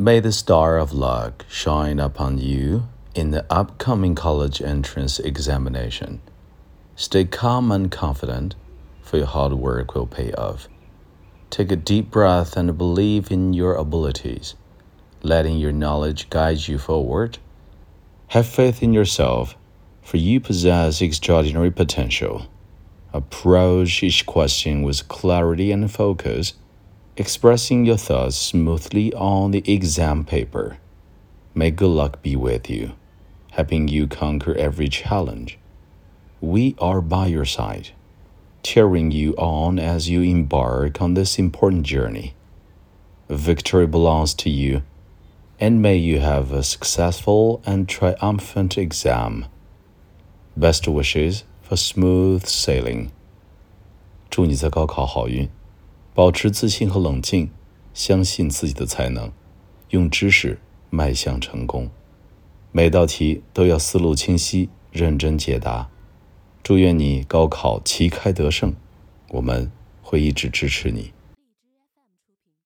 May the star of luck shine upon you in the upcoming college entrance examination. Stay calm and confident, for your hard work will pay off. Take a deep breath and believe in your abilities, letting your knowledge guide you forward. Have faith in yourself, for you possess extraordinary potential. Approach each question with clarity and focus, expressing your thoughts smoothly on the exam paper. May good luck be with you, helping you conquer every challenge. We are by your side, cheering you on as you embark on this important journey. Victory belongs to you, and may you have a successful and triumphant exam. Best wishes for smooth sailing. 祝你在高考好运， 保持自信和冷静，相信自己的才能，用知识迈向成功。每道题都要思路清晰，认真解答。祝愿你高考旗开得胜，我们会一直支持你。